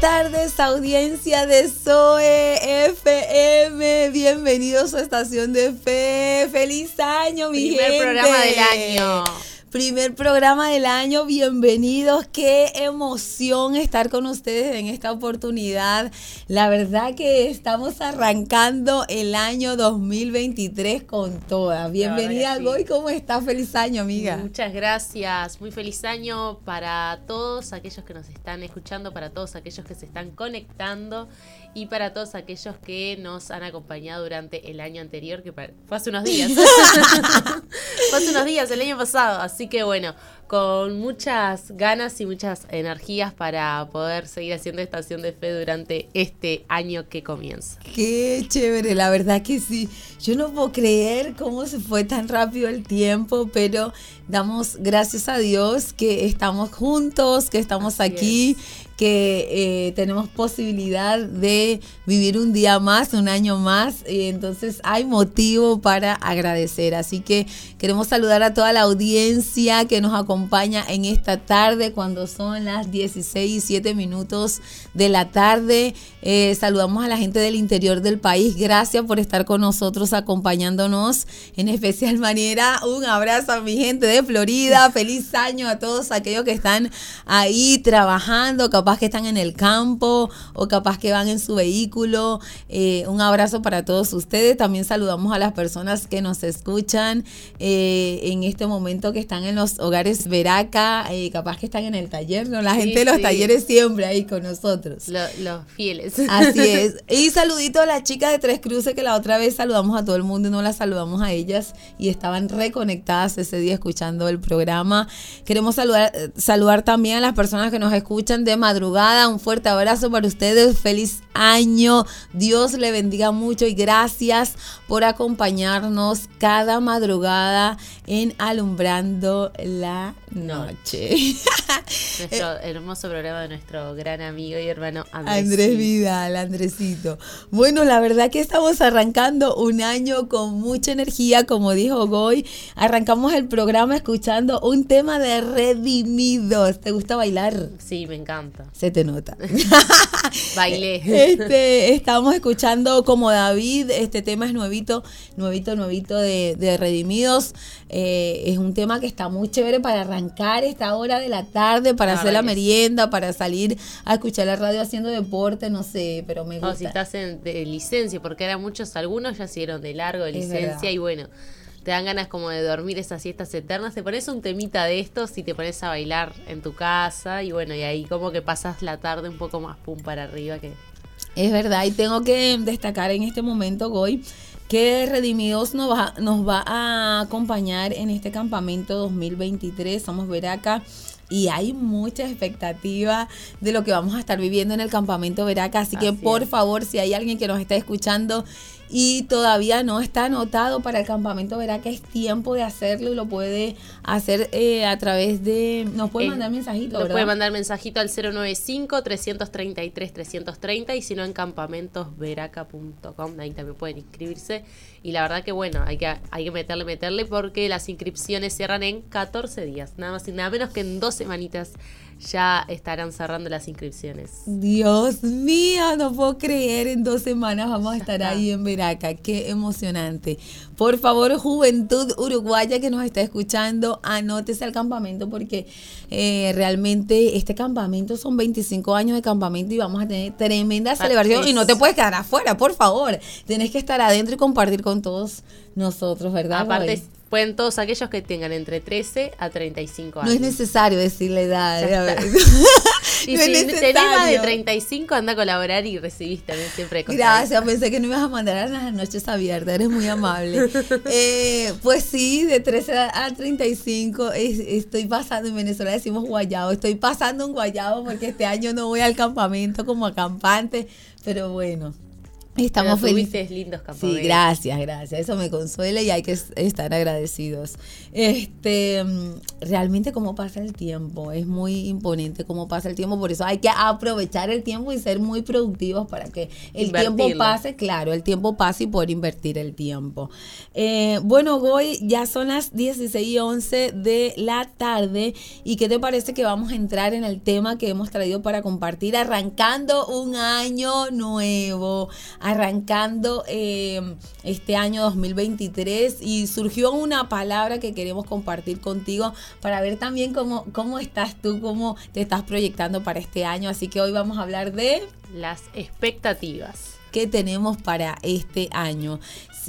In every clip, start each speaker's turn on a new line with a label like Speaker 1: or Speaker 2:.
Speaker 1: tardes, audiencia de Zoe FM. Bienvenidos a estación de fe. Feliz año, mi
Speaker 2: Primer programa del año.
Speaker 1: Primer programa del año, bienvenidos, qué emoción estar con ustedes en esta oportunidad. La verdad que estamos arrancando el año 2023 con toda. Bienvenida, sí. Goy, ¿cómo estás? Feliz año, amiga.
Speaker 2: Muchas gracias, muy feliz año para todos aquellos que nos están escuchando, para todos aquellos que se están conectando y para todos aquellos que nos han acompañado durante el año anterior, que fue hace unos días. fue hace unos días, el año pasado. Así que bueno, con muchas ganas y muchas energías para poder seguir haciendo estación de fe durante este año que comienza.
Speaker 1: Qué chévere, la verdad que sí. Yo no puedo creer cómo se fue tan rápido el tiempo, pero damos gracias a Dios que estamos juntos, que estamos
Speaker 2: Así
Speaker 1: aquí,
Speaker 2: es.
Speaker 1: Que eh, tenemos posibilidad de vivir un día más, un año más. Y entonces hay motivo para agradecer. Así que queremos saludar a toda la audiencia que nos acompaña en esta tarde cuando son las 16 y 7 minutos de la tarde. Eh, saludamos a la gente del interior del país. Gracias por estar con nosotros acompañándonos en especial manera. Un abrazo a mi gente de Florida. Feliz año a todos aquellos que están ahí trabajando, capaz que están en el campo o capaz que van en su vehículo. Eh, un abrazo para todos ustedes. También saludamos a las personas que nos escuchan eh, en este momento que están en los hogares Veraca, eh, capaz que están en el taller, ¿no? La
Speaker 2: Sí,
Speaker 1: gente de los
Speaker 2: sí.
Speaker 1: talleres siempre ahí con nosotros.
Speaker 2: Lo- los fieles.
Speaker 1: Así es. Y saludito a las chicas de Tres Cruces que la otra vez saludamos a todo el mundo y no las saludamos a ellas y estaban reconectadas ese día escuchando el programa. Queremos saludar, saludar también a las personas que nos escuchan de madrugada. Un fuerte abrazo para ustedes. Feliz año. Dios le bendiga mucho y gracias por acompañarnos cada madrugada en Alumbrando la Noche.
Speaker 2: Nuestro hermoso programa de nuestro gran amigo y hermano Andrés.
Speaker 1: Andrés Vidal, Andresito. Bueno, la verdad que estamos arrancando un año con mucha energía, como dijo Goy. Arrancamos el programa escuchando un tema de Redimidos. ¿Te gusta bailar?
Speaker 2: Sí, me encanta.
Speaker 1: Se te nota.
Speaker 2: Bailé.
Speaker 1: Este, estamos escuchando como David, este tema es nuevito, nuevito, nuevito de, de Redimidos. Eh, es un tema que está muy chévere para arrancar esta hora de la tarde, para hacer la merienda, para salir a escuchar la radio haciendo deporte, no sé, pero me
Speaker 2: O
Speaker 1: gusta.
Speaker 2: si estás en de licencia, porque ahora muchos, algunos ya se dieron de largo de licencia y bueno, te dan ganas como de dormir esas siestas eternas, te pones un temita de estos y te pones a bailar en tu casa y bueno, y ahí como que pasas la tarde un poco más pum para arriba que...
Speaker 1: Es verdad, y tengo que destacar en este momento, Goy, que Redimidos nos va, nos va a acompañar en este campamento 2023. Somos Veraca. Y hay mucha expectativa de lo que vamos a estar viviendo en el campamento Veraca. Así, que
Speaker 2: Así
Speaker 1: por
Speaker 2: es.
Speaker 1: favor, si hay alguien que nos está escuchando y todavía no está anotado para el campamento Veraca, es tiempo de hacerlo y lo puede hacer eh, a través de... Nos puede
Speaker 2: Eh,
Speaker 1: mandar mensajito,
Speaker 2: Nos
Speaker 1: ¿verdad?
Speaker 2: puede mandar mensajito al 095-333-330 y si no en campamentosveraca.com, ahí también pueden inscribirse. Y la verdad que bueno, hay que, hay que meterle, meterle porque las inscripciones cierran en 14 días, nada más y nada menos que en dos semanitas ya estarán cerrando las inscripciones.
Speaker 1: Dios mío, no puedo creer, en dos semanas vamos a estar ahí en Veraca, qué emocionante. Por favor, juventud uruguaya que nos está escuchando, anótese al campamento porque eh, realmente este campamento son 25 años de campamento y vamos a tener tremenda celebración y no te puedes quedar afuera, por favor. Tenés que estar adentro y compartir con todos nosotros, ¿verdad?
Speaker 2: Aparte,
Speaker 1: Roy?
Speaker 2: Pueden todos aquellos que tengan entre 13 a 35
Speaker 1: no
Speaker 2: años.
Speaker 1: es necesario decir la edad.
Speaker 2: Y
Speaker 1: No es
Speaker 2: si tenés más de
Speaker 1: necesario.
Speaker 2: 35, anda a colaborar y recibís también siempre.
Speaker 1: Gracias, pensé que no ibas a mandar a las noches abiertas, eres muy amable. Eh, pues sí, de 13 a 35 es- estoy pasando, en Venezuela decimos guayabo, estoy pasando un guayabo porque este año no voy al campamento como acampante, pero bueno. Estamos
Speaker 2: felices. lindos campamentos.
Speaker 1: Sí, gracias, gracias. Eso me consuela y hay que estar agradecidos. Este, realmente cómo pasa el tiempo, es muy imponente cómo pasa el tiempo, por eso hay que aprovechar el tiempo y ser muy productivos para que el tiempo pase, claro, el tiempo pase y poder invertir el tiempo. Eh, bueno, Goy, ya son las 16 y 11 de la tarde y ¿qué te parece que vamos a entrar en el tema que hemos traído para compartir arrancando un año nuevo? Arrancando em, este año 2023 y surgió una palabra que queremos compartir contigo para ver también cómo, cómo estás tú, cómo te estás proyectando para este año. Así que hoy vamos a hablar de
Speaker 2: las expectativas
Speaker 1: que tenemos para este año.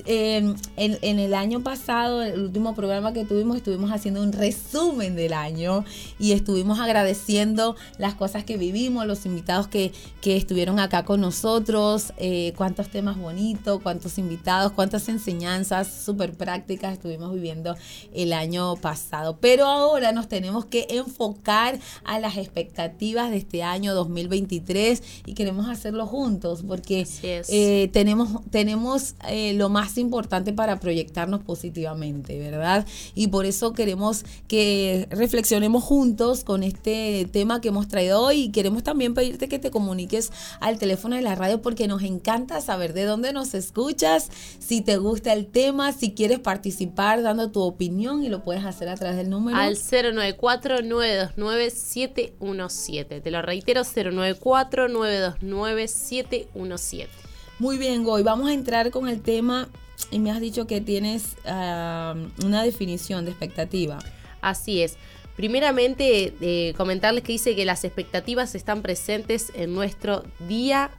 Speaker 1: Em, en, el año pasado, el último programa que tuvimos, estuvimos haciendo un resumen del año y estuvimos agradeciendo las cosas que vivimos, los invitados que, que estuvieron acá con nosotros, eh, cuántos temas bonitos, cuántos invitados, cuántas enseñanzas súper prácticas estuvimos viviendo el año pasado. Pero ahora nos tenemos que enfocar a las expectativas de este año 2023 y queremos hacerlo juntos porque eh, tenemos, tenemos eh, lo más importante para proyectarnos positivamente, ¿verdad? Y por eso queremos que reflexionemos juntos con este tema que hemos traído hoy y queremos también pedirte que te comuniques al teléfono de la radio porque nos encanta saber de dónde nos escuchas, si te gusta el tema, si quieres participar dando tu opinión y lo puedes hacer a través del número.
Speaker 2: Al 094-929-717. Te lo reitero, 094-929-717.
Speaker 1: Muy bien, Goy, vamos a entrar con el tema y me has dicho que tienes ah, una definición de expectativa.
Speaker 2: Así es. Primeramente, eh, comentarles que dice que las expectativas están presentes en nuestro día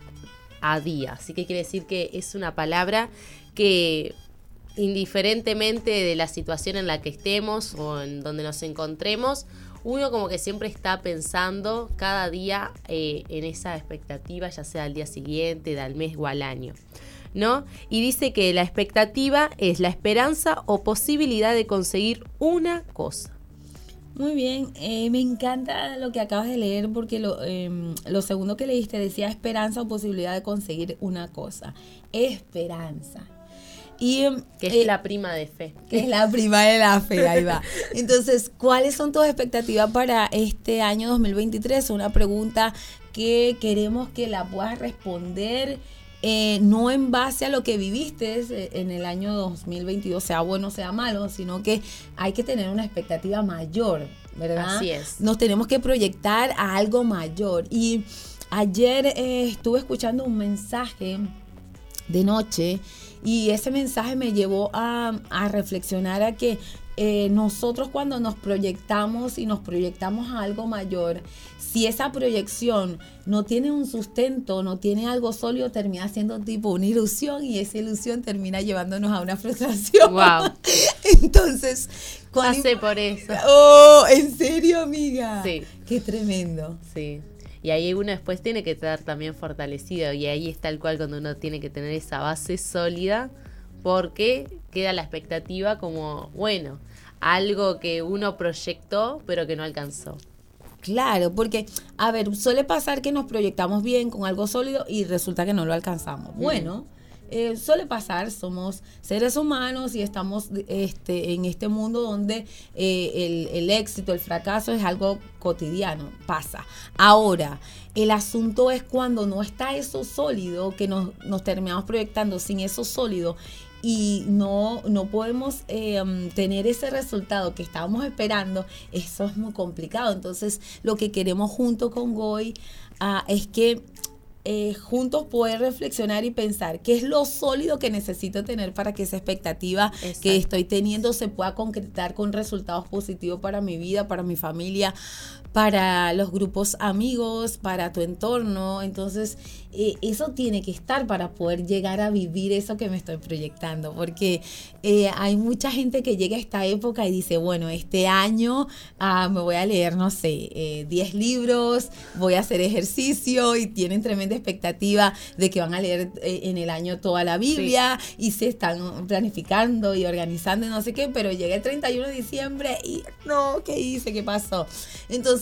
Speaker 2: a día. Así que quiere decir que es una palabra que indiferentemente de la situación en la que estemos o en donde nos encontremos, uno como que siempre está pensando cada día eh, en esa expectativa, ya sea al día siguiente, del mes o al año. ¿No? Y dice que la expectativa es la esperanza o posibilidad de conseguir una cosa.
Speaker 1: Muy bien, eh, me encanta lo que acabas de leer porque em, lo segundo que leíste decía esperanza o posibilidad de conseguir una cosa. Esperanza.
Speaker 2: Y, que es eh, la prima de fe.
Speaker 1: Que es la prima de la fe, ahí va. Entonces, ¿cuáles son tus expectativas para este año 2023? Una pregunta que queremos que la puedas responder. Eh, no en base a lo que viviste eh, en el año 2022, sea bueno o sea malo, sino que hay que tener una expectativa mayor, ¿verdad?
Speaker 2: Así es.
Speaker 1: Nos tenemos que proyectar a algo mayor. Y ayer estuve escuchando un mensaje de noche y ese mensaje me llevó a, reflexionar a que eh, nosotros cuando nos proyectamos y nos proyectamos a algo mayor, si esa proyección no tiene un sustento, no tiene algo sólido, termina siendo tipo una ilusión y esa ilusión termina llevándonos a una frustración.
Speaker 2: Wow.
Speaker 1: Entonces,
Speaker 2: pasé por eso.
Speaker 1: Oh, ¿en serio, amiga?
Speaker 2: Sí.
Speaker 1: Qué tremendo.
Speaker 2: Sí. Y ahí uno después tiene que estar también fortalecido. Y ahí está el cual cuando uno tiene que tener esa base sólida. Porque queda la expectativa como, bueno, algo que uno proyectó pero que no alcanzó.
Speaker 1: Claro, porque, a ver, suele pasar que nos proyectamos bien con algo sólido y resulta que no lo alcanzamos. Bueno, eh, suele pasar, somos seres humanos y estamos este, en este mundo donde eh, el, éxito, el fracaso es algo cotidiano, pasa. Ahora, el asunto es cuando no está eso sólido, que nos, terminamos proyectando sin eso sólido y no, no podemos em, tener ese resultado que estábamos esperando, eso es muy complicado. Entonces, lo que queremos junto con Goy ah, es que eh, juntos poder reflexionar y pensar qué es lo sólido que necesito tener para que esa expectativa que estoy teniendo se pueda concretar con resultados positivos para mi vida, para mi familia, para los grupos amigos, para tu entorno. Entonces, eh, eso tiene que estar para poder llegar a vivir eso que me estoy proyectando, porque eh, hay mucha gente que llega a esta época y dice, bueno, este año ah, me voy a leer, no sé, 10 eh, libros, voy a hacer ejercicio y tienen tremenda expectativa de que van a leer en el año toda la Biblia y se están planificando y organizando y no sé qué, pero llega el 31 de diciembre y no, ¿qué hice? ¿Qué pasó? Entonces,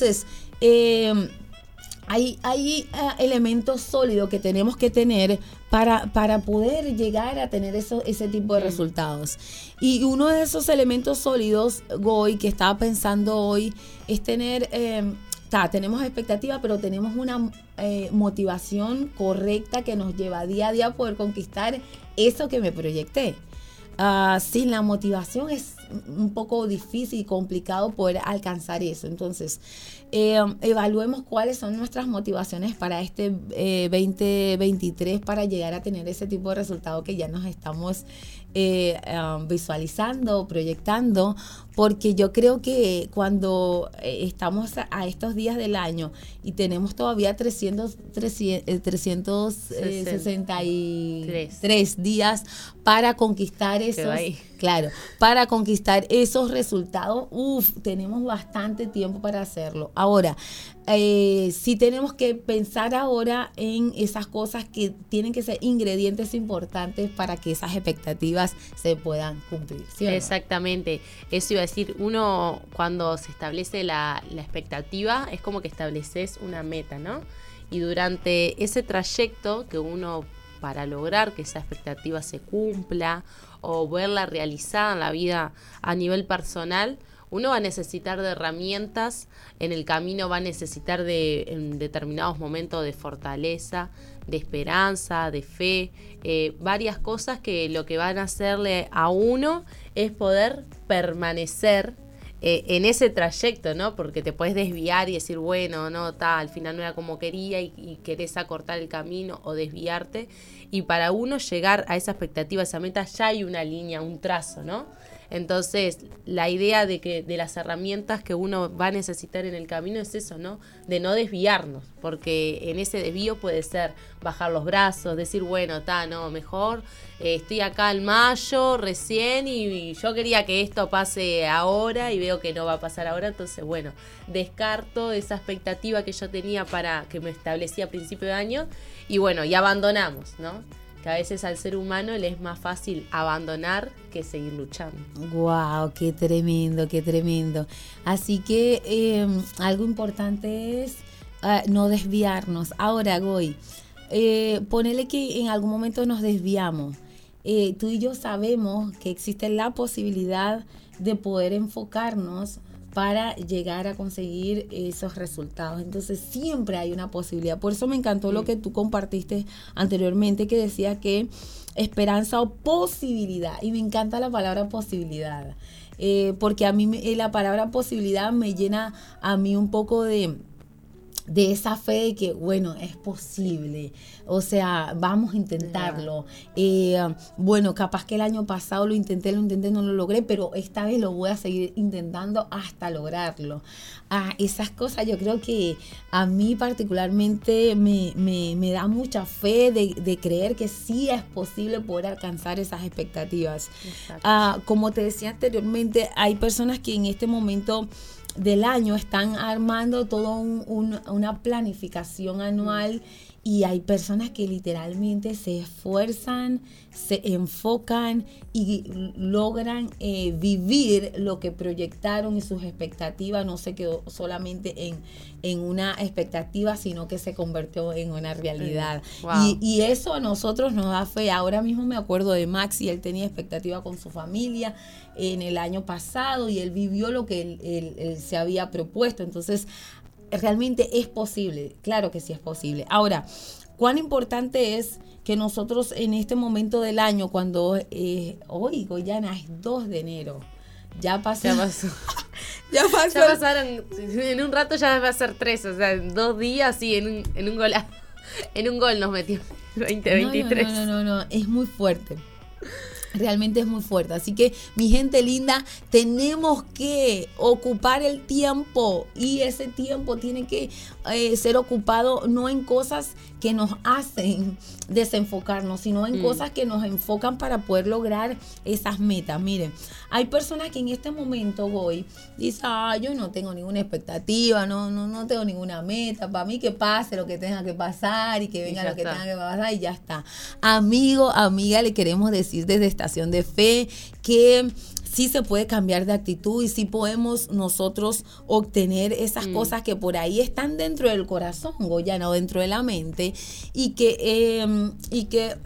Speaker 1: hay, hay ah, elementos sólidos que tenemos que tener para, para poder llegar a tener eso, ese tipo de resultados. Y uno de esos elementos sólidos, Goy, que estaba pensando hoy, es tener... Eh, tenemos expectativa, pero tenemos una eh, motivación correcta que nos lleva día a día a poder conquistar eso que me proyecté. Ah, sin la motivación es un poco difícil y complicado poder alcanzar eso. Entonces, eh, evaluemos cuáles son nuestras motivaciones para este 2023 eh, para llegar a tener ese tipo de resultado que ya nos estamos eh, um, visualizando, proyectando, porque yo creo que cuando eh, estamos a, estos días del año y tenemos todavía 300, 363 eh, días para conquistar esos, claro, para conquistar esos resultados, uff, tenemos bastante tiempo para hacerlo. Ahora, eh, sí tenemos que pensar ahora en esas cosas que tienen que ser ingredientes importantes para que esas expectativas se puedan cumplir.
Speaker 2: Exactamente. Eso iba decir, uno cuando se establece la expectativa es como que estableces una meta, ¿no? Y durante ese trayecto que uno para lograr que esa expectativa se cumpla o verla realizada en la vida a nivel personal, uno va a necesitar de herramientas, en el camino va a necesitar de en determinados momentos de fortaleza, de esperanza, de fe, eh, varias cosas que lo que van a hacerle a uno es poder permanecer eh, en ese trayecto, ¿no? Porque te puedes desviar y decir, bueno, no, tal, al final no era como quería y, y, querés acortar el camino o desviarte. Y para uno llegar a esa expectativa, a esa meta, ya hay una línea, un trazo, ¿no? Entonces, la idea de que de las herramientas que uno va a necesitar en el camino es eso, ¿no? De no desviarnos, porque en ese desvío puede ser bajar los brazos, decir, bueno, está, no, mejor eh, estoy acá en mayo recién y, yo quería que esto pase ahora y veo que no va a pasar ahora, entonces, bueno, descarto esa expectativa que yo tenía para que me establecía a principio de año y bueno, y abandonamos, ¿no? Que a veces al ser humano le es más fácil abandonar que seguir luchando.
Speaker 1: ¡Wow! ¡Qué tremendo, qué tremendo! Así que em, algo importante es ah, no desviarnos. Ahora, Goy, eh, ponele que en algún momento nos desviamos. Eh, tú y yo sabemos que existe la posibilidad de poder enfocarnos para llegar a conseguir esos resultados. Entonces siempre hay una posibilidad. Por eso me encantó lo que tú compartiste anteriormente, que decía que esperanza o posibilidad. Y me encanta la palabra posibilidad. Eh, porque a mí la palabra posibilidad me llena a mí un poco de de esa fe de que, bueno, es posible, o sea, vamos a intentarlo. Eh, bueno, capaz que el año pasado lo intenté, lo intenté, no lo logré, pero esta vez lo voy a seguir intentando hasta lograrlo. Ah, esas cosas yo creo que a mí particularmente me, me, da mucha fe de, creer que sí es posible poder alcanzar esas expectativas. Ah, como te decía anteriormente, hay personas que en este momento del año están armando toda una planificación anual y hay personas que literalmente se esfuerzan, se enfocan y logran eh, vivir lo que proyectaron y sus expectativas no se quedó solamente en, en una expectativa, sino que se convirtió en una realidad. Y, y, eso a nosotros nos da fe. Ahora mismo me acuerdo de Max y él tenía expectativa con su familia en el año pasado y él vivió lo que él se había propuesto. Entonces, realmente es posible, claro que sí es posible. Ahora, cuán importante es que nosotros en este momento del año, cuando eh, hoy, Goyana, es 2 de enero, ya pasó.
Speaker 2: Ya pasó. ya pasó. Ya pasaron, en un rato ya va a ser tres, o sea, en dos días y en un, en un gol. En un gol nos metió 2023.
Speaker 1: no, no, no, no, es muy fuerte realmente es muy fuerte. Así que, mi gente linda, tenemos que ocupar el tiempo y ese tiempo tiene que eh, ser ocupado no en cosas que nos hacen desenfocarnos, sino en mm. cosas que nos enfocan para poder lograr esas metas. Miren, hay personas que en este momento voy, dicen, ah, yo no tengo ninguna expectativa, no, no, no tengo ninguna meta, para mí que pase lo que tenga que pasar y que venga lo que tenga que pasar y ya está. Amigo, amiga, le queremos decir desde este manifestación de fe, que sí se puede cambiar de actitud y sí podemos nosotros obtener esas mm. cosas que por ahí están dentro del corazón, Goyana, o dentro de la mente, y que, em, y que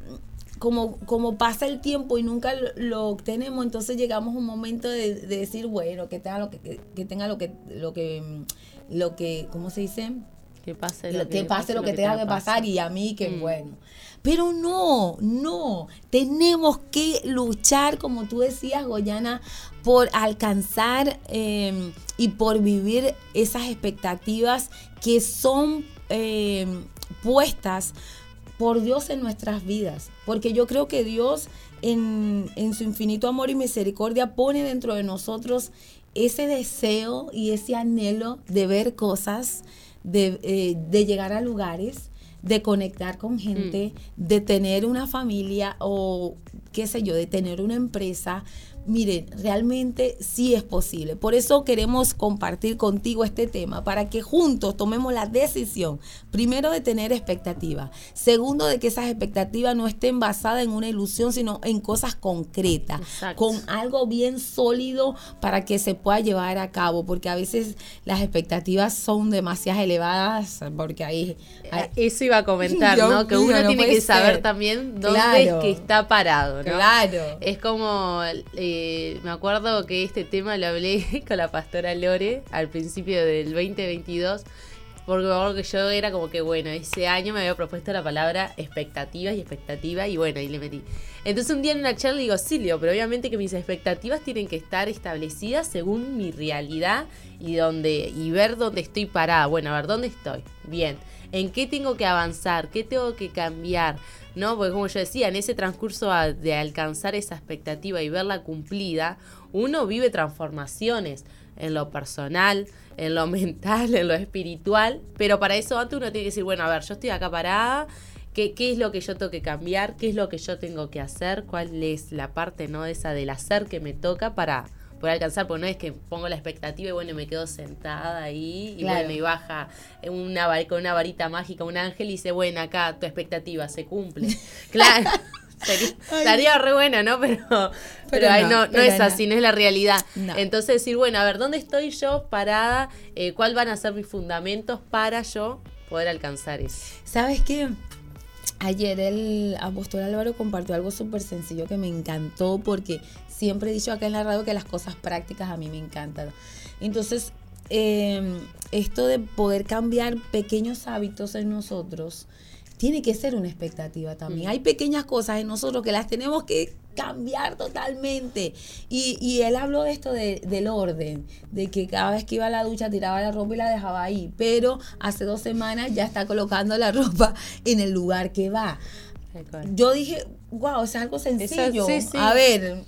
Speaker 1: como, como pasa el tiempo y nunca lo, obtenemos, entonces llegamos a un momento de, decir, bueno, que tenga lo que, que, tenga lo que, lo que, lo que, ¿cómo se dice?
Speaker 2: Que pase
Speaker 1: lo que, pase, lo que, tenga que pasar y a mí que mm. bueno. Pero no, no, tenemos que luchar, como tú decías, Goyana, por alcanzar em, y por vivir esas expectativas que son em, puestas por Dios en nuestras vidas. Porque yo creo que Dios en, su infinito amor y misericordia pone dentro de nosotros ese deseo y ese anhelo de ver cosas, de, eh, de llegar a lugares de conectar con gente, mm. de tener una familia o qué sé yo, de tener una empresa, miren, realmente sí es posible. Por eso queremos compartir contigo este tema, para que juntos tomemos la decisión, primero de tener expectativas, segundo de que esas expectativas no estén basadas en una ilusión, sino en cosas concretas, con algo bien sólido para que se pueda llevar a cabo, porque a veces las expectativas son demasiado elevadas, porque ahí...
Speaker 2: Eh, eso iba a comentar, ¿no? Que uno tiene que saber también dónde es que está parado, ¿no?
Speaker 1: Claro.
Speaker 2: Es como... Eh, eh, me acuerdo que este tema lo hablé con la pastora Lore al principio del 2022, porque que yo era como que, bueno, ese año me había propuesto la palabra expectativas y expectativa, y bueno, y le metí. Entonces un día en una charla digo, Silvio, pero obviamente que mis expectativas tienen que estar establecidas según mi realidad y, donde, y ver dónde estoy parada. Bueno, a ver, ¿dónde estoy? Bien. ¿En qué tengo que avanzar? ¿Qué tengo que cambiar? ¿No? Porque como yo decía, en ese transcurso de alcanzar esa expectativa y verla cumplida, uno vive transformaciones en lo personal, en lo mental, en lo espiritual, pero para eso antes uno tiene que decir, bueno, a ver, yo estoy acá parada, ¿qué, qué es lo que yo tengo que cambiar? ¿Qué es lo que yo tengo que hacer? ¿Cuál es la parte, no, esa del hacer que me toca para poder alcanzar, porque no es que pongo la expectativa y bueno, me quedo sentada ahí y bueno, y baja una, con una varita mágica un ángel y dice, bueno, acá tu expectativa se cumple. claro. estaría re buena, ¿no? Pero, pero, no, no, es así, no es la realidad. Entonces decir, bueno, a ver, ¿dónde estoy yo parada? Eh, ¿Cuáles van a ser mis fundamentos para yo poder alcanzar eso?
Speaker 1: ¿Sabes qué? Ayer el apóstol Álvaro compartió algo súper sencillo que me encantó porque siempre he dicho acá en la radio que las cosas prácticas a mí me encantan. Entonces, em, esto de poder cambiar pequeños hábitos en nosotros tiene que ser una expectativa también. Mm. Hay pequeñas cosas en nosotros que las tenemos que cambiar totalmente. Y, él habló de esto del orden, de que cada vez que iba a la ducha tiraba la ropa y la dejaba ahí, pero hace dos semanas ya está colocando la ropa en el lugar que va. Yo dije, wow, es algo sencillo. A ver,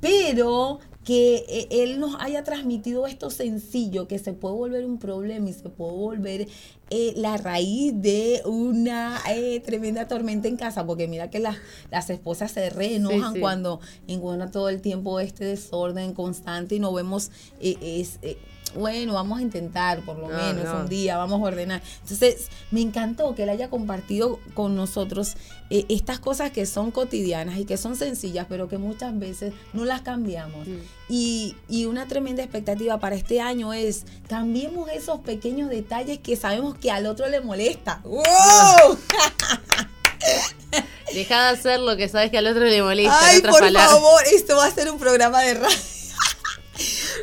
Speaker 1: pero que eh, él nos haya transmitido esto sencillo, que se puede volver un problema y se puede volver eh, la raíz de una eh, tremenda tormenta en casa, porque mira que las, las esposas se reenojan cuando encuentran todo el tiempo este desorden constante y no vemos es, bueno, vamos a intentar por lo menos un día, vamos a ordenar. Entonces, me encantó que él haya compartido con nosotros eh, estas cosas que son cotidianas y que son sencillas, pero que muchas veces no las cambiamos. Mm. Y, y una tremenda expectativa para este año es, cambiemos esos pequeños detalles que sabemos que al otro le molesta. ¡Wow!
Speaker 2: Deja de hacer lo que sabes que al otro le molesta.
Speaker 1: Ay, por favor, esto va a ser un programa de radio.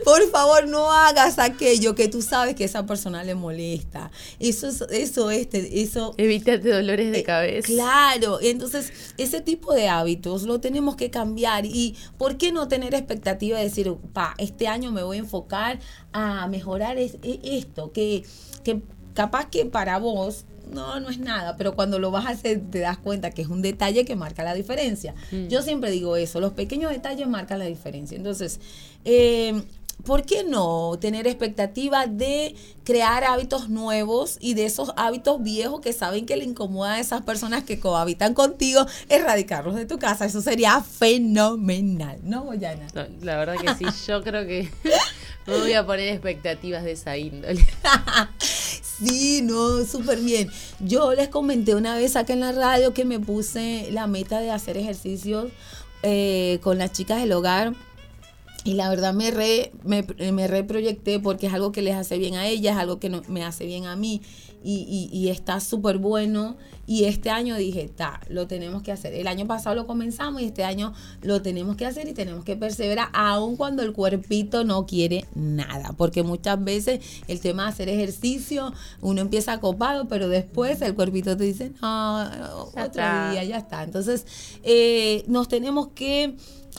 Speaker 1: Por favor, no hagas aquello que tú sabes que a esa persona le molesta. Eso es, eso este, eso.
Speaker 2: Evítate dolores de eh, cabeza.
Speaker 1: Claro. Entonces, ese tipo de hábitos lo tenemos que cambiar. Y ¿por qué no tener expectativa de decir, pa, este año me voy a enfocar a mejorar e, esto? Que, que capaz que para vos no, no es nada, pero cuando lo vas a hacer te das cuenta que es un detalle que marca la diferencia. Mm. Yo siempre digo eso, los pequeños detalles marcan la diferencia. Entonces, eh, ¿por qué no tener expectativa de crear hábitos nuevos y de esos hábitos viejos que saben que le incomoda a esas personas que cohabitan contigo, erradicarlos de tu casa? Eso sería fenomenal, ¿no, Boyana?
Speaker 2: la verdad que sí, yo creo que no voy a poner expectativas de esa índole.
Speaker 1: sí, no, súper bien. Yo les comenté una vez acá en la radio que me puse la meta de hacer ejercicios eh, con las chicas del hogar y la verdad me, re, me, me reproyecté porque es algo que les hace bien a ellas, algo que no, me hace bien a mí y, y, y está súper bueno. Y este año dije, ta, lo tenemos que hacer. El año pasado lo comenzamos y este año lo tenemos que hacer y tenemos que perseverar, aun cuando el cuerpito no quiere nada. Porque muchas veces el tema de hacer ejercicio, uno empieza copado, pero después el cuerpito te dice, no, otro
Speaker 2: está.
Speaker 1: día, ya está. Entonces, eh, nos tenemos que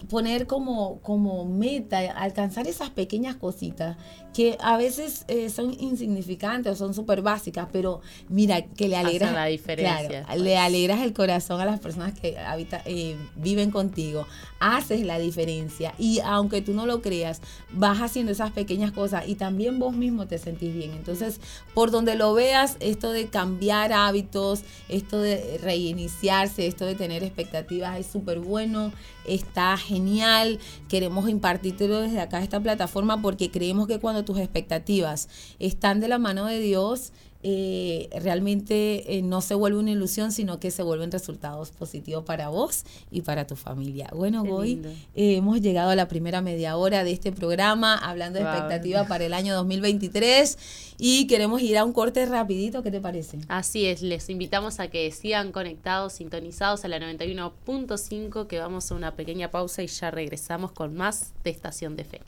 Speaker 1: poner como, como meta alcanzar esas pequeñas cositas que a veces eh, son insignificantes o son súper básicas, pero mira, que le
Speaker 2: Hacen
Speaker 1: alegras,
Speaker 2: la diferencia
Speaker 1: claro, le alegras el corazón a las personas que habita, eh, viven contigo, haces la diferencia y aunque tú no lo creas, vas haciendo esas pequeñas cosas y también vos mismo te sentís bien. Entonces, por donde lo veas, esto de cambiar hábitos, esto de reiniciarse, esto de tener expectativas es súper bueno, está genial. Queremos impartírtelo desde acá esta plataforma porque creemos que cuando tus expectativas están de la mano de Dios, eh, realmente eh, no se vuelve una ilusión, sino que se vuelven resultados positivos para vos y para tu familia. Bueno,
Speaker 2: lindo.
Speaker 1: eh, hemos llegado a la primera media hora de este programa hablando de
Speaker 2: Wow.
Speaker 1: expectativas para el año 2023 y queremos ir a un corte rapidito, ¿qué te parece?
Speaker 2: Así es, les invitamos a que sigan conectados, sintonizados a la 91.5, que vamos a una pequeña pausa y ya regresamos con más de Estación de Fe.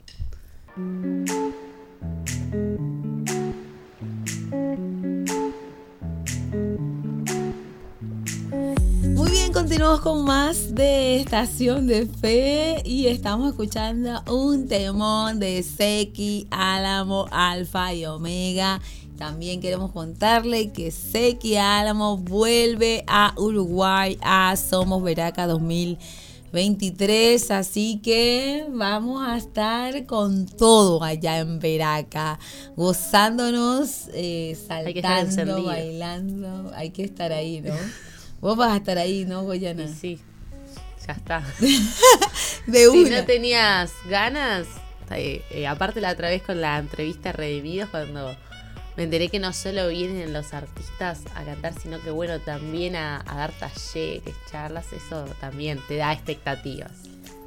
Speaker 1: Muy bien, continuamos con más de Estación de Fe y estamos escuchando un temón de Seki, Álamo, Alfa y Omega. También queremos contarle que Seki Álamo vuelve a Uruguay a Somos Veraca 2023, así que vamos a estar con todo allá en Veraca, gozándonos, eh, saltando, bailando, hay que estar ahí, ¿no? Vos vas a estar ahí, ¿no, Goyana?
Speaker 2: Sí, ya está.
Speaker 1: De
Speaker 2: Si
Speaker 1: una.
Speaker 2: no tenías ganas, eh, eh, aparte la otra vez con la entrevista Redimidos, cuando me enteré que no solo vienen los artistas a cantar, sino que bueno, también a, dar talleres, charlas, eso también te da expectativas.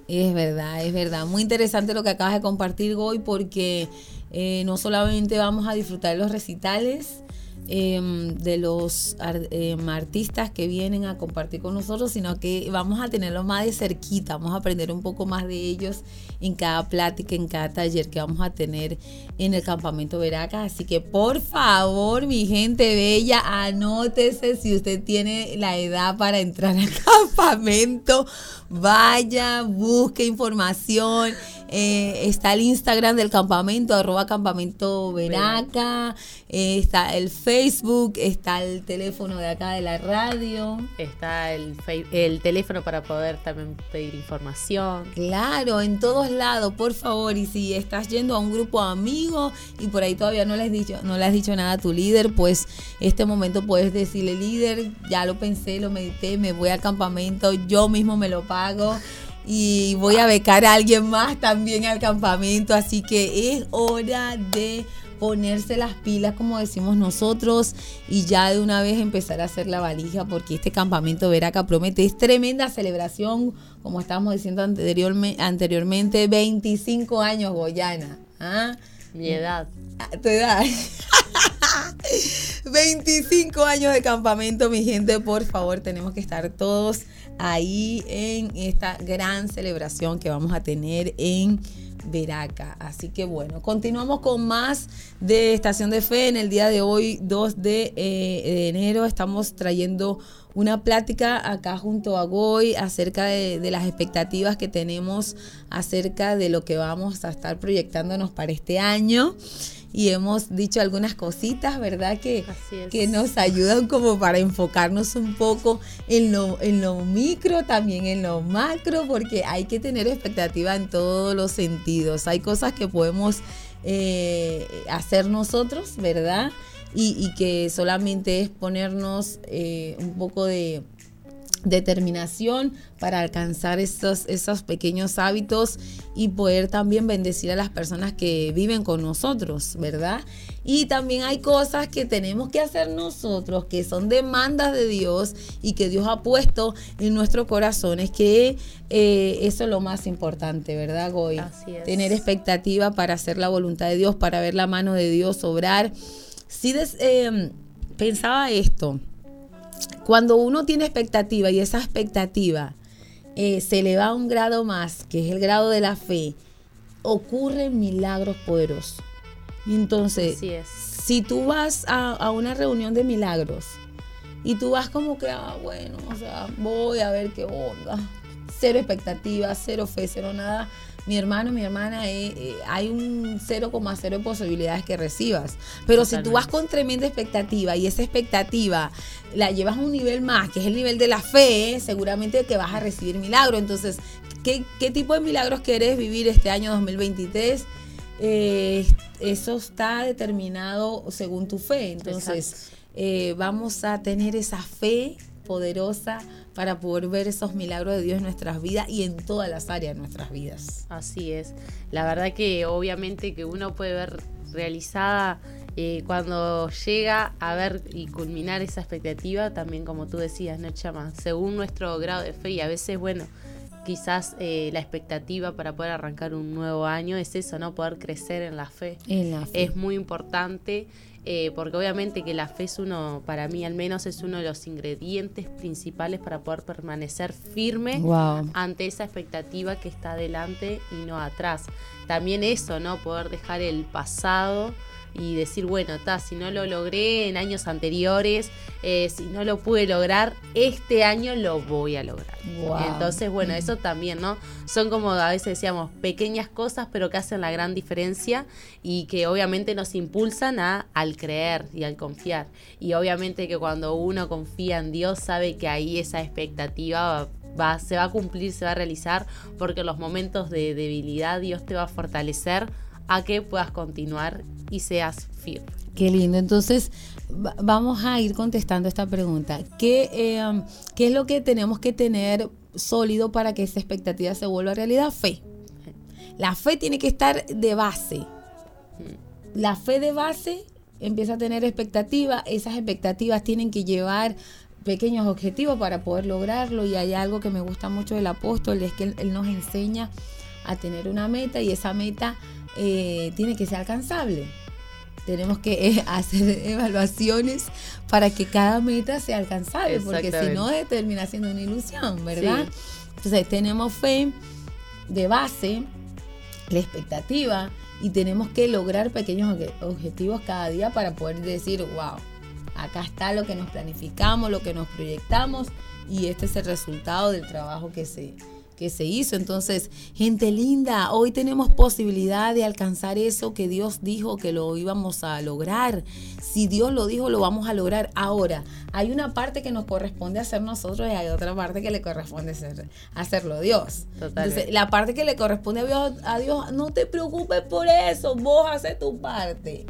Speaker 1: Es verdad, es verdad. Muy interesante lo que acabas de compartir, Goy, porque eh, no solamente vamos a disfrutar los recitales em, de los em, artistas que vienen a compartir con nosotros, sino que vamos a tenerlos más de cerquita, vamos a aprender un poco más de ellos en cada plática, en cada taller que vamos a tener en el campamento Veracas. Así que por favor, mi gente bella, anótese si usted tiene la edad para entrar al campamento. Vaya, busque información. Eh, está el Instagram del campamento, arroba campamento Veraca. Eh, está el Facebook, está el teléfono de acá de la radio.
Speaker 2: Está el, el teléfono para poder también pedir información.
Speaker 1: Claro, en todos lados, por favor. Y si estás yendo a un grupo de amigos y por ahí todavía no le has dicho, no le has dicho nada a tu líder, pues este momento puedes decirle, líder, ya lo pensé, lo medité, me voy al campamento, yo mismo me lo pago. Y voy a becar a alguien más también al campamento. Así que es hora de ponerse las pilas, como decimos nosotros, y ya de una vez empezar a hacer la valija, porque este campamento Veraca promete, es tremenda celebración, como estábamos diciendo anteriorme- anteriormente, 25 años Goyana. ¿ah?
Speaker 2: Mi edad.
Speaker 1: A tu edad. 25 años de campamento, mi gente, por favor, tenemos que estar todos ahí en esta gran celebración que vamos a tener en Veraca. Así que bueno, continuamos con más de Estación de Fe. En el día de hoy, 2 de, eh, de enero, estamos trayendo una plática acá junto a Goy acerca de, de las expectativas que tenemos acerca de lo que vamos a estar proyectándonos para este año. Y hemos dicho algunas cositas, ¿verdad? Que,
Speaker 2: es.
Speaker 1: que nos ayudan como para enfocarnos un poco en lo, en lo micro, también en lo macro, porque hay que tener expectativa en todos los sentidos. Hay cosas que podemos eh, hacer nosotros, ¿verdad? Y, y que solamente es ponernos eh, un poco de, determinación para alcanzar esos, esos pequeños hábitos y poder también bendecir a las personas que viven con nosotros, ¿verdad? Y también hay cosas que tenemos que hacer nosotros, que son demandas de Dios y que Dios ha puesto en nuestros corazones, que eh, eso es lo más importante, ¿verdad, Goy?
Speaker 2: Así es.
Speaker 1: Tener expectativa para hacer la voluntad de Dios, para ver la mano de Dios obrar. Sí, eh, pensaba esto. Cuando uno tiene expectativa y esa expectativa eh, se le va a un grado más, que es el grado de la fe, ocurren milagros poderosos. Entonces, si tú vas a, una reunión de milagros y tú vas como que, ah, bueno, o sea, voy a ver qué onda, cero expectativa, cero fe, cero nada, mi hermano, mi hermana, eh, eh, hay un 0,0 de posibilidades que recibas. Pero si tú vas con tremenda expectativa y esa expectativa la llevas a un nivel más, que es el nivel de la fe, seguramente que vas a recibir milagro. Entonces, ¿qué, tipo de milagros quieres vivir este año 2023? Eh, eso está determinado según tu fe. Entonces, vamos a tener esa fe poderosa para poder ver esos milagros de Dios en nuestras vidas y en todas las áreas de nuestras vidas.
Speaker 2: Así es. La verdad que obviamente que uno puede ver realizada eh, cuando llega a ver y culminar esa expectativa, también como tú decías, ¿no, Chama? Según nuestro grado de fe y a veces, bueno, quizás eh, la expectativa para poder arrancar un nuevo año es eso, ¿no? Poder crecer en la fe.
Speaker 1: En la fe.
Speaker 2: Es muy importante eh, porque obviamente que la fe es uno, para mí al menos, es uno de los ingredientes principales para poder permanecer firme ante esa expectativa que está adelante y no atrás. También eso, ¿no? Poder dejar el pasado y decir, bueno, está, si no lo logré en años anteriores, eh, si no lo pude lograr, este año lo voy a lograr. Entonces, bueno, eso también, ¿no? Son como a veces decíamos pequeñas cosas, pero que hacen la gran diferencia y que obviamente nos impulsan a, al creer y al confiar. Y obviamente que cuando uno confía en Dios, sabe que ahí esa expectativa va, se va a cumplir, se va a realizar, porque en los momentos de debilidad Dios te va a fortalecer a que puedas continuar y seas firme.
Speaker 1: Qué lindo. Entonces, vamos a ir contestando esta pregunta. ¿Qué, eh, ¿Qué es lo que tenemos que tener sólido para que esa expectativa se vuelva realidad? Fe. La fe tiene que estar de base. Mm. La fe de base empieza a tener expectativas. Esas expectativas tienen que llevar pequeños objetivos para poder lograrlo. Y hay algo que me gusta mucho del apóstol, es que él nos enseña a tener una meta y esa meta eh, tiene que ser alcanzable. Tenemos que eh, hacer evaluaciones para que cada meta sea alcanzable, porque si no termina siendo una ilusión, ¿verdad? Entonces tenemos fe de base, la expectativa, y tenemos que lograr pequeños objetivos cada día para poder decir, wow, acá está lo que nos planificamos, lo que nos proyectamos, y este es el resultado del trabajo que se, que se hizo. Entonces, gente linda, hoy tenemos posibilidad de alcanzar eso que Dios dijo que lo íbamos a lograr. Si Dios lo dijo, lo vamos a lograr. Ahora, hay una parte que nos corresponde hacer nosotros y hay otra parte que le corresponde hacer, hacerlo Dios. Entonces, la parte que le corresponde a Dios, a Dios, no te preocupes por eso, vos haces tu parte.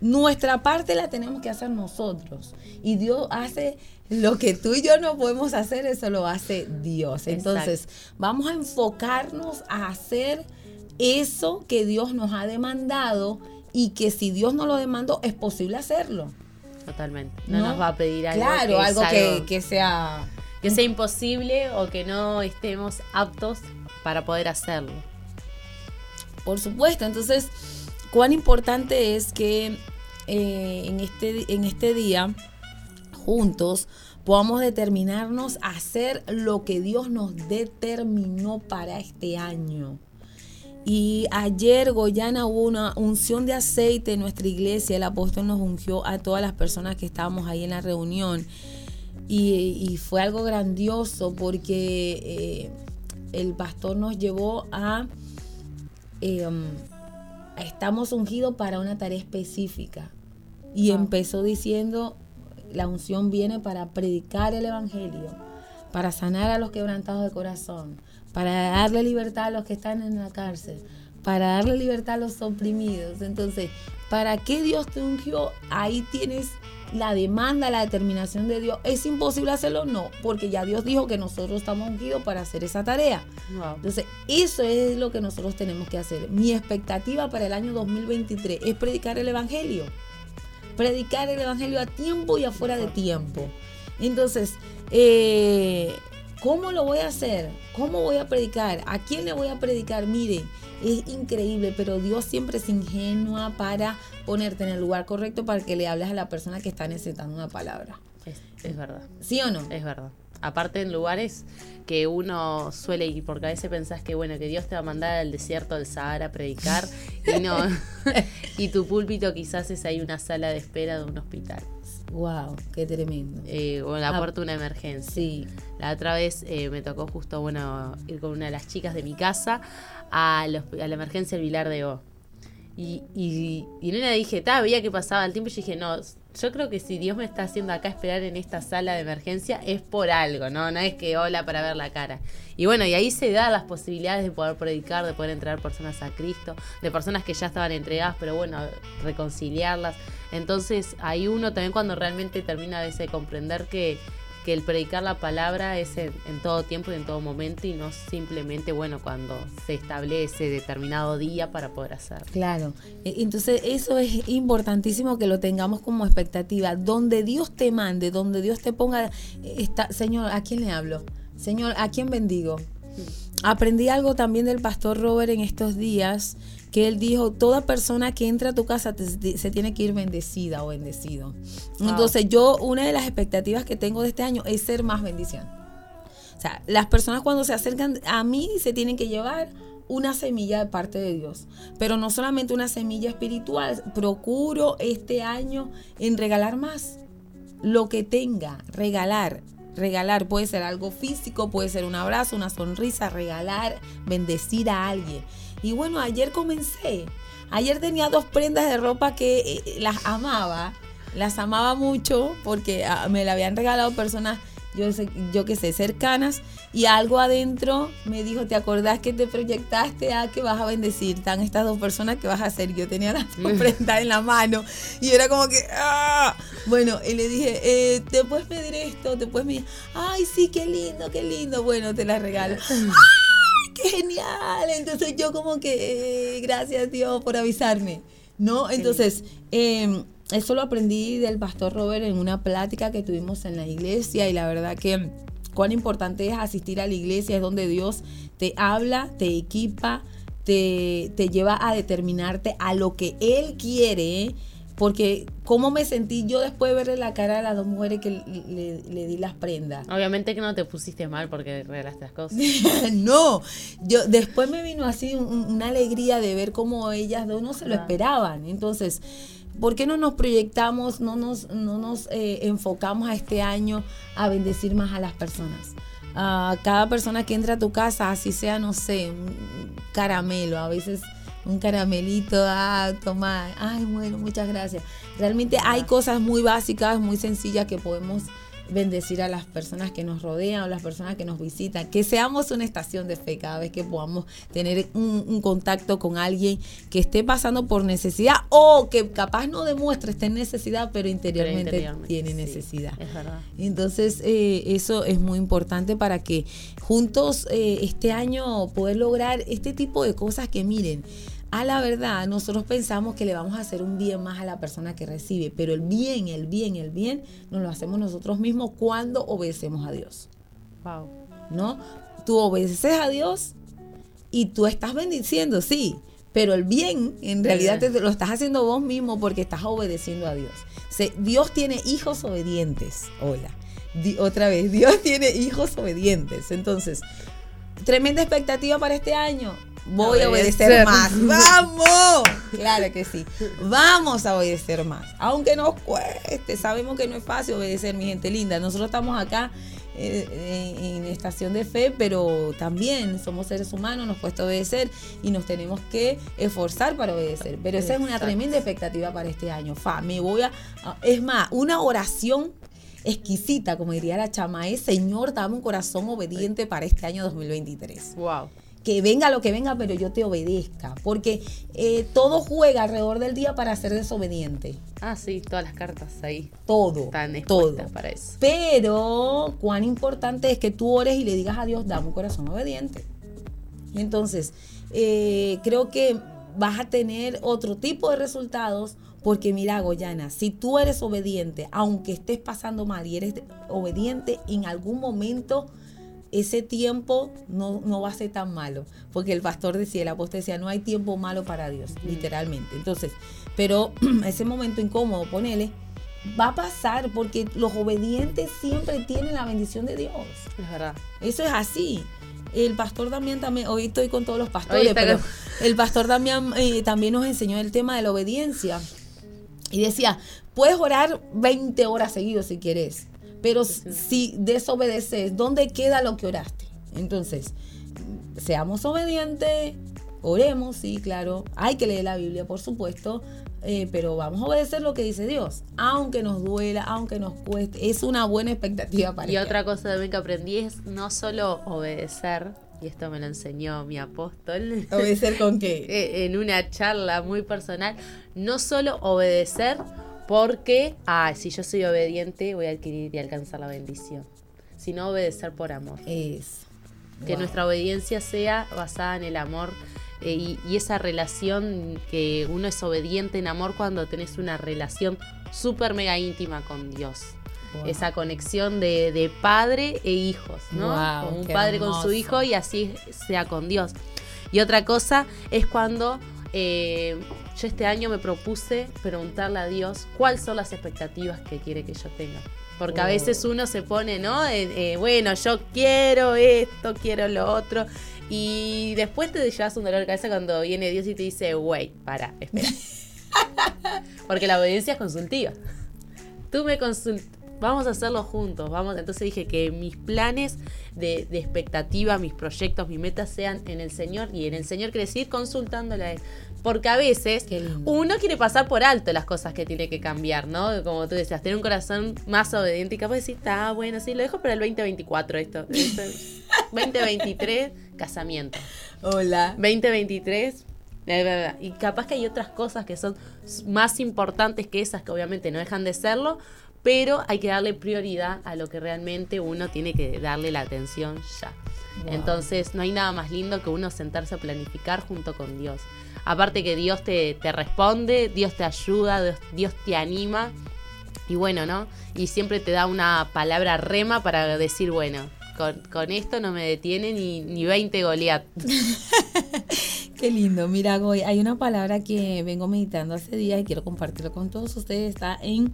Speaker 1: Nuestra parte la tenemos que hacer nosotros. Y Dios hace lo que tú y yo no podemos hacer, eso lo hace Dios. Entonces, vamos a enfocarnos a hacer eso que Dios nos ha demandado y que si Dios no lo demandó, es posible hacerlo.
Speaker 2: Totalmente. No, nos va a pedir algo.
Speaker 1: Claro, algo, que, sea.
Speaker 2: Que sea imposible o que no estemos aptos para poder hacerlo.
Speaker 1: Por supuesto. Entonces, cuán importante es que eh, en, este, en este día juntos podamos determinarnos a hacer lo que Dios nos determinó para este año. Y ayer, Goyana, hubo una unción de aceite en nuestra iglesia. El apóstol nos ungió a todas las personas que estábamos ahí en la reunión. Y, fue algo grandioso porque eh, el pastor nos llevó a... Em, estamos ungidos para una tarea específica. Y empezó diciendo, la unción viene para predicar el Evangelio, para sanar a los quebrantados de corazón, para darle libertad a los que están en la cárcel, para darle libertad a los oprimidos. Entonces, ¿para qué Dios te ungió? Ahí tienes la demanda, la determinación de Dios. ¿Es imposible hacerlo? No, porque ya Dios dijo que nosotros estamos ungidos para hacer esa tarea. Entonces, eso es lo que nosotros tenemos que hacer. Mi expectativa para el año 2023 es predicar el Evangelio. Predicar el Evangelio a tiempo y afuera de tiempo. Entonces, eh, ¿cómo lo voy a hacer? ¿Cómo voy a predicar? ¿A quién le voy a predicar? Miren, es increíble, pero Dios siempre es ingenua para ponerte en el lugar correcto para que le hables a la persona que está necesitando una palabra.
Speaker 2: Es, verdad.
Speaker 1: ¿Sí o no?
Speaker 2: Es verdad. Aparte en lugares que uno suele ir, porque a veces pensás que bueno, que Dios te va a mandar al desierto del Sahara a predicar y no, y tu púlpito quizás es ahí una sala de espera de un hospital.
Speaker 1: Wow, qué tremendo.
Speaker 2: Eh, o la ah, puerta de una emergencia.
Speaker 1: Sí.
Speaker 2: La otra vez eh, me tocó justo, bueno, ir con una de las chicas de mi casa a, a la emergencia del Vilar de O. Y, y, y le dije, había que pasaba el tiempo y yo dije, no, yo creo que si Dios me está haciendo acá esperar en esta sala de emergencia es por algo, ¿no? No es que hola para ver la cara. Y bueno, y ahí se dan las posibilidades de poder predicar, de poder entrar personas a Cristo, de personas que ya estaban entregadas, pero bueno, reconciliarlas. Entonces ahí uno también cuando realmente termina a veces de comprender que que el predicar la palabra es en, todo tiempo y en todo momento y no simplemente, bueno, cuando se establece determinado día para poder hacerlo.
Speaker 1: Claro, e, entonces eso es importantísimo que lo tengamos como expectativa. Donde Dios te mande, donde Dios te ponga, está, Señor, ¿a quién le hablo? Señor, ¿a quién bendigo? Aprendí algo también del pastor Robert en estos días que él dijo, toda persona que entra a tu casa se tiene que ir bendecida o bendecido. Entonces yo, una de las expectativas que tengo de este año es ser más bendición. O sea, las personas cuando se acercan a mí se tienen que llevar una semilla de parte de Dios. Pero no solamente una semilla espiritual, procuro este año en regalar más. Lo que tenga, regalar. Regalar puede ser algo físico, puede ser un abrazo, una sonrisa, regalar, bendecir a alguien. Y bueno, ayer comencé. Ayer tenía dos prendas de ropa que eh, eh, las amaba. Las amaba mucho porque ah, me la habían regalado personas, yo, sé, yo que sé, cercanas. Y algo adentro me dijo, ¿te acordás que te proyectaste a que vas a bendecir? Están estas dos personas que vas a hacer. Yo tenía las dos prendas en la mano. Y era como que, ¡ah! Bueno, y le dije, eh, ¿te puedes pedir esto? ¿Te puedes pedir? Ay, sí, qué lindo, qué lindo. Bueno, te las regalo. qué genial. Entonces yo como que, eh, gracias Dios por avisarme. ¿No? Entonces, em, eso lo aprendí del pastor Robert en una plática que tuvimos en la iglesia y la verdad que cuán importante es asistir a la iglesia, es donde Dios te habla, te equipa, te, te lleva a determinarte a lo que Él quiere porque cómo me sentí yo después de verle la cara a las dos mujeres que le, di las prendas.
Speaker 2: Obviamente que no te pusiste mal porque regalaste las cosas.
Speaker 1: no, yo después me vino así una alegría de ver cómo ellas dos no se lo esperaban. Entonces, ¿por qué no nos proyectamos, no nos, no nos eh, enfocamos a este año a bendecir más a las personas? A cada persona que entra a tu casa, así sea, no sé, un caramelo, a veces un caramelito, ah, toma, ay, bueno, muchas gracias. Realmente hay cosas muy básicas, muy sencillas que podemos bendecir a las personas que nos rodean o las personas que nos visitan, que seamos una estación de fe cada vez que podamos tener un, contacto con alguien que esté pasando por necesidad o que capaz no demuestre estar en necesidad, pero interiormente, tiene necesidad.
Speaker 2: es verdad.
Speaker 1: Entonces, eh, eso es muy importante para que juntos eh, este año poder lograr este tipo de cosas que miren a la verdad, nosotros pensamos que le vamos a hacer un bien más a la persona que recibe, pero el bien, el bien, el bien, nos lo hacemos nosotros mismos cuando obedecemos a Dios.
Speaker 2: Wow.
Speaker 1: ¿No? Tú obedeces a Dios y tú estás bendiciendo, sí, pero el bien en realidad te lo estás haciendo vos mismo porque estás obedeciendo a Dios. Dios tiene hijos obedientes. Hola. otra vez, Dios tiene hijos obedientes. Entonces, tremenda expectativa para este año voy a obedecer más. ¡Vamos! Claro que sí. Vamos a obedecer más. Aunque nos cueste, sabemos que no es fácil obedecer, mi gente linda. Nosotros estamos acá eh, en estación de fe, pero también somos seres humanos, nos cuesta obedecer y nos tenemos que esforzar para obedecer. Pero esa es una tremenda expectativa para este año. Fa, me voy a. Es más, una oración exquisita, como diría la chama, es Señor, dame un corazón obediente para este año 2023.
Speaker 2: Wow
Speaker 1: que venga lo que venga, pero yo te obedezca. Porque eh, todo juega alrededor del día para ser desobediente.
Speaker 2: Ah, sí, todas las cartas ahí.
Speaker 1: Todo.
Speaker 2: Están
Speaker 1: todo.
Speaker 2: para eso.
Speaker 1: Pero cuán importante es que tú ores y le digas a Dios, dame un corazón obediente. Entonces, eh, creo que vas a tener otro tipo de resultados porque mira, Goyana, si tú eres obediente, aunque estés pasando mal y eres obediente, en algún momento ese tiempo no, no, va a ser tan malo. Porque el pastor decía, el apóstol decía, no hay tiempo malo para Dios, literalmente. Entonces, pero ese momento incómodo, ponele, va a pasar porque los obedientes siempre tienen la bendición de Dios.
Speaker 2: Es verdad.
Speaker 1: Eso es así. El pastor Damián también, hoy estoy con todos los pastores, pero el pastor Damián eh, también nos enseñó el tema de la obediencia. Y decía, puedes orar 20 horas seguidos si quieres, pero si desobedeces, ¿dónde queda lo que oraste? Entonces, seamos obedientes, oremos, sí, claro, hay que leer la Biblia, por supuesto, eh, pero vamos a obedecer lo que dice Dios, aunque nos duela, aunque nos cueste, es una buena expectativa para
Speaker 2: Y otra cosa también que aprendí es no solo obedecer, y esto me lo enseñó mi apóstol.
Speaker 1: ¿Obedecer con qué?
Speaker 2: Eh, en una charla muy personal, no solo obedecer porque, ah, si yo soy obediente voy a adquirir y alcanzar la bendición, sino obedecer por amor.
Speaker 1: Es.
Speaker 2: Que nuestra obediencia sea basada en el amor eh, y, esa relación que uno es obediente en amor cuando tenés una relación súper mega íntima con Dios. Esa conexión de, padre e hijos, ¿no? un padre con su hijo y así sea con Dios. Y otra cosa es cuando eh, yo este año me propuse preguntarle a Dios cuáles son las expectativas que quiere que yo tenga. Porque a oh. veces uno se pone, ¿no? Eh, bueno, yo quiero esto, quiero lo otro. Y después te llevas un dolor de cabeza cuando viene Dios y te dice, wait, para, espera. Porque la obediencia es consultiva. Tú me consultas vamos a hacerlo juntos, vamos. Entonces dije que mis planes de, expectativa, mis proyectos, mis metas sean en el Señor y en el Señor quiere decir consultándole a Él. Porque a veces uno quiere pasar por alto las cosas que tiene que cambiar, ¿no? Como tú decías, tener un corazón más obediente y capaz de decir, está bueno, sí, lo dejo para el 2024 esto. 2023, casamiento.
Speaker 1: Hola.
Speaker 2: 2023, y capaz que hay otras cosas que son más importantes que esas que obviamente no dejan de serlo, pero hay que darle prioridad a lo que realmente uno tiene que darle la atención ya. Entonces no hay nada más lindo que uno sentarse a planificar junto con Dios. Aparte que Dios te, responde, Dios te ayuda, Dios, te anima. Y bueno, ¿no? Y siempre te da una palabra rema para decir, bueno, con, esto no me detiene ni, ni 20 Goliat.
Speaker 1: Qué lindo. Mira, Goy, hay una palabra que vengo meditando hace días y quiero compartirlo con todos ustedes. Está en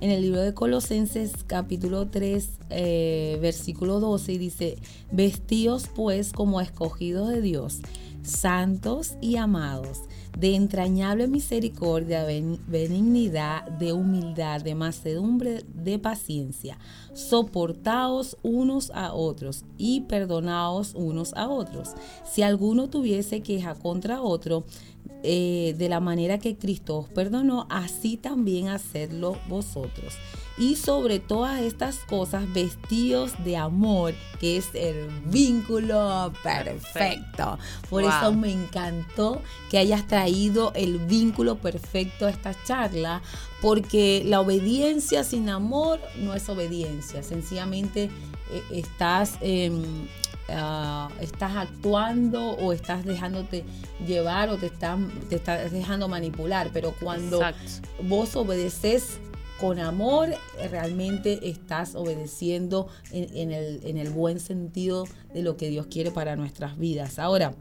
Speaker 1: en el libro de Colosenses capítulo 3 eh, versículo 12 y dice, vestíos pues como escogidos de Dios, santos y amados, de entrañable misericordia, benignidad, de humildad, de macedumbre, de paciencia. Soportaos unos a otros y perdonaos unos a otros. Si alguno tuviese queja contra otro, eh, de la manera que Cristo os perdonó, así también hacedlo vosotros. Y sobre todas estas cosas, vestidos de amor, que es el vínculo perfecto. Por eso me encantó que hayas traído el vínculo perfecto a esta charla, porque la obediencia sin amor no es obediencia. Sencillamente eh, estás... Ah, estás actuando o estás dejándote llevar o te estás, te estás dejando manipular, pero cuando vos obedeces con amor, realmente estás obedeciendo en, el, en el buen sentido de lo que Dios quiere para nuestras vidas. Ahora,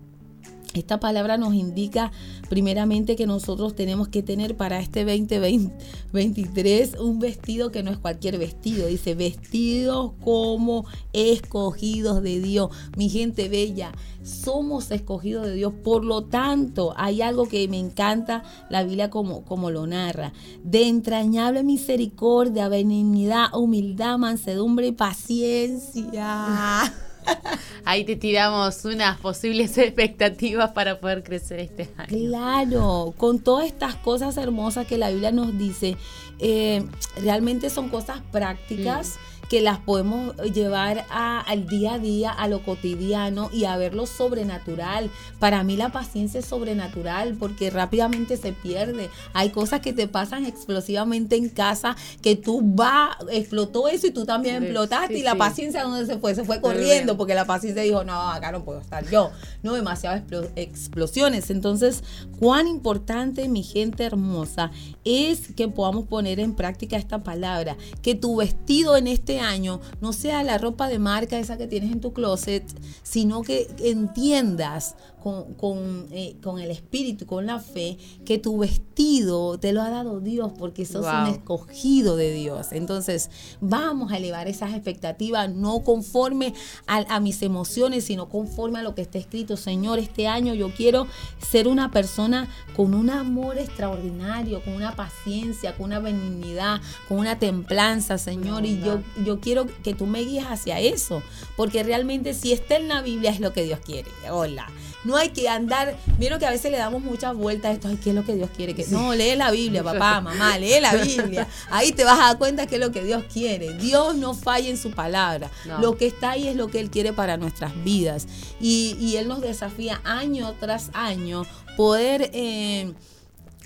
Speaker 1: esta palabra nos indica primeramente que nosotros tenemos que tener para este 2023 un vestido que no es cualquier vestido. Dice, vestidos como escogidos de Dios. Mi gente bella, somos escogidos de Dios. Por lo tanto, hay algo que me encanta la Biblia como, como lo narra. De entrañable misericordia, benignidad, humildad, mansedumbre y paciencia.
Speaker 2: Ahí te tiramos unas posibles expectativas para poder crecer este año.
Speaker 1: Claro, con todas estas cosas hermosas que la Biblia nos dice, eh, realmente son cosas prácticas que las podemos llevar al día a día, a lo cotidiano y a ver lo sobrenatural. Para mí la paciencia es sobrenatural porque rápidamente se pierde. Hay cosas que te pasan explosivamente en casa que tú va, explotó eso y tú también explotaste y la paciencia donde se fue, se fue corriendo porque la paciencia dijo, no, acá no puedo estar yo. No, demasiadas explosiones. Entonces, cuán importante, mi gente hermosa, es que podamos poner en práctica esta palabra, que tu vestido en este año no sea la ropa de marca esa que tienes en tu closet, sino que entiendas con, eh, con, el espíritu, con la fe, que tu vestido te lo ha dado Dios porque sos un escogido de Dios. Entonces, vamos a elevar esas expectativas, no conforme a, a mis emociones, sino conforme a lo que está escrito. Señor, este año yo quiero ser una persona con un amor extraordinario, con una paciencia, con una benignidad, con una templanza, Señor. Y yo, yo quiero que tú me guíes hacia eso, porque realmente si está en la Biblia es lo que Dios quiere. Hola. No hay que andar, vieron que a veces le damos muchas vueltas a esto, ay, ¿qué es lo que Dios quiere? Que no, lee la Biblia, papá, mamá, lee la Biblia. Ahí te vas a dar cuenta que es lo que Dios quiere. Dios no falla en su palabra. Lo que está ahí es lo que Él quiere para nuestras vidas. Y, Él nos desafía año tras año poder eh,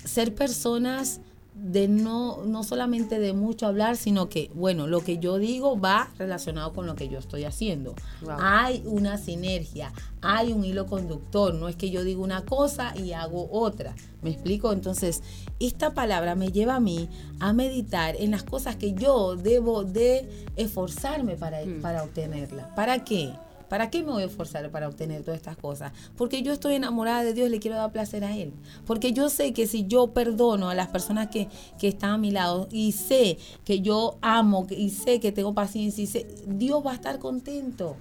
Speaker 1: ser personas de no, no solamente de mucho hablar, sino que, bueno, lo que yo digo va relacionado con lo que yo estoy haciendo. Hay una sinergia, hay un hilo conductor, no es que yo digo una cosa y hago otra. ¿Me explico? Entonces, esta palabra me lleva a mí a meditar en las cosas que yo debo de esforzarme para, mm. para obtenerla. ¿Para qué? ¿Para qué me voy a esforzar para obtener todas estas cosas? Porque yo estoy enamorada de Dios y le quiero dar placer a Él. Porque yo sé que si yo perdono a las personas que, están a mi lado y sé que yo amo y sé que tengo paciencia y sé, Dios va a estar contento.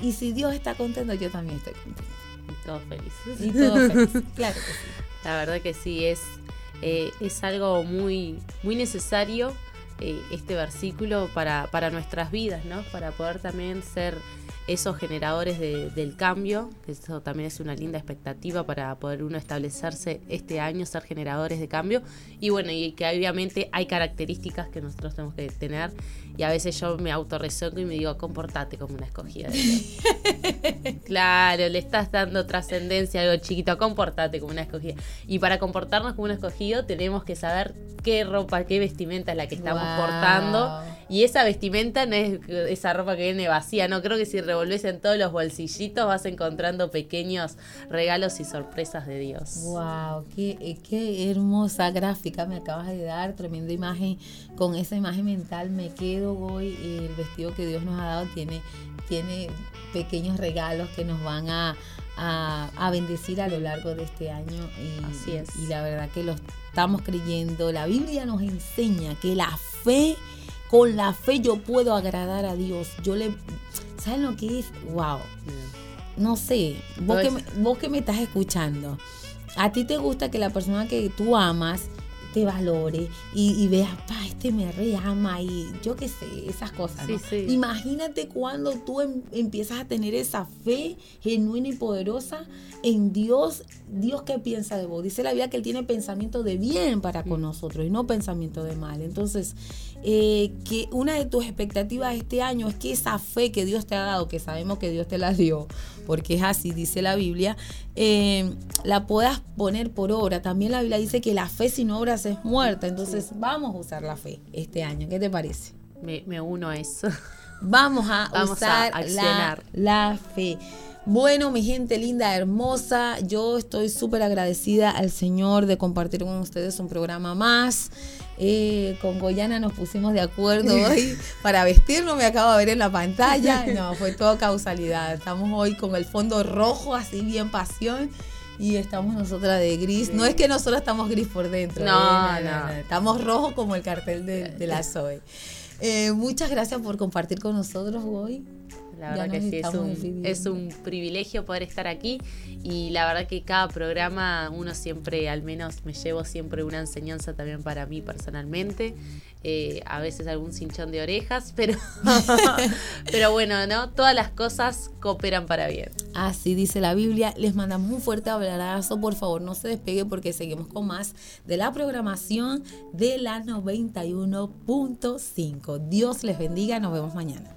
Speaker 1: Y si Dios está contento, yo también estoy contento.
Speaker 2: Y todos felices.
Speaker 1: Y todos felices, claro que sí.
Speaker 2: La verdad que sí, es, eh, es algo muy, muy necesario eh, este versículo para, para nuestras vidas, ¿no? Para poder también ser esos generadores del cambio, eso también es una linda expectativa para poder uno establecerse este año, ser generadores de cambio. Y bueno, y que obviamente hay características que nosotros tenemos que tener. Y a veces yo me autorrezoco y me digo, comportate como una escogida. claro, le estás dando trascendencia a algo chiquito, comportate como una escogida. Y para comportarnos como un escogido tenemos que saber qué ropa, qué vestimenta es la que estamos portando. Y esa vestimenta no es esa ropa que viene vacía, no creo que si revolves en todos los bolsillitos vas encontrando pequeños regalos y sorpresas de Dios.
Speaker 1: Wow, qué, eh, qué hermosa gráfica me acabas de dar, tremenda imagen. Con esa imagen mental me quedo hoy. El vestido que Dios nos ha dado tiene, tiene pequeños regalos que nos van a, a, bendecir a lo largo de este año. Y,
Speaker 2: Así es.
Speaker 1: Y la verdad que lo estamos creyendo. La Biblia nos enseña que la fe, con la fe yo puedo agradar a Dios. Yo le. ¿Saben lo que es? ¡Wow! No sé, vos, que me, vos que me estás escuchando, a ti te gusta que la persona que tú amas te valore y, y veas, pa, este me reama y yo qué sé, esas cosas. Imagínate cuando tú em, empiezas a tener esa fe genuina y poderosa en Dios. Dios qué piensa de vos. Dice la Biblia que Él tiene pensamiento de bien para con mm. nosotros y no pensamiento de mal. Entonces, eh, que una de tus expectativas este año es que esa fe que Dios te ha dado, que sabemos que Dios te la dio, porque es así, dice la Biblia, eh, la puedas poner por obra. También la Biblia dice que la fe sin obras es muerta, entonces vamos a usar la fe este año. ¿Qué te parece?
Speaker 2: Me, uno a eso.
Speaker 1: Vamos a usar la, la fe. Bueno, mi gente linda, hermosa, yo estoy súper agradecida al Señor de compartir con ustedes un programa más. Eh, con Goyana nos pusimos de acuerdo hoy para vestirnos, me acabo de ver en la pantalla. No, fue todo causalidad. Estamos hoy con el fondo rojo, así bien pasión. Y estamos nosotras de gris. No es que nosotros estamos gris por dentro.
Speaker 2: No, ¿eh? no,
Speaker 1: Estamos rojos como el cartel de, la Zoe. Eh, muchas gracias por compartir con nosotros hoy.
Speaker 2: La verdad que sí, es un, es un privilegio poder estar aquí y la verdad que cada programa uno siempre, al menos me llevo siempre una enseñanza también para mí personalmente. Eh, a veces algún cinchón de orejas, pero, pero bueno, ¿no? Todas las cosas cooperan para bien.
Speaker 1: Así dice la Biblia. Les mandamos un fuerte abrazo. Por favor, no se despegue porque seguimos con más de la programación de la 91.5. Dios les bendiga. Nos vemos mañana.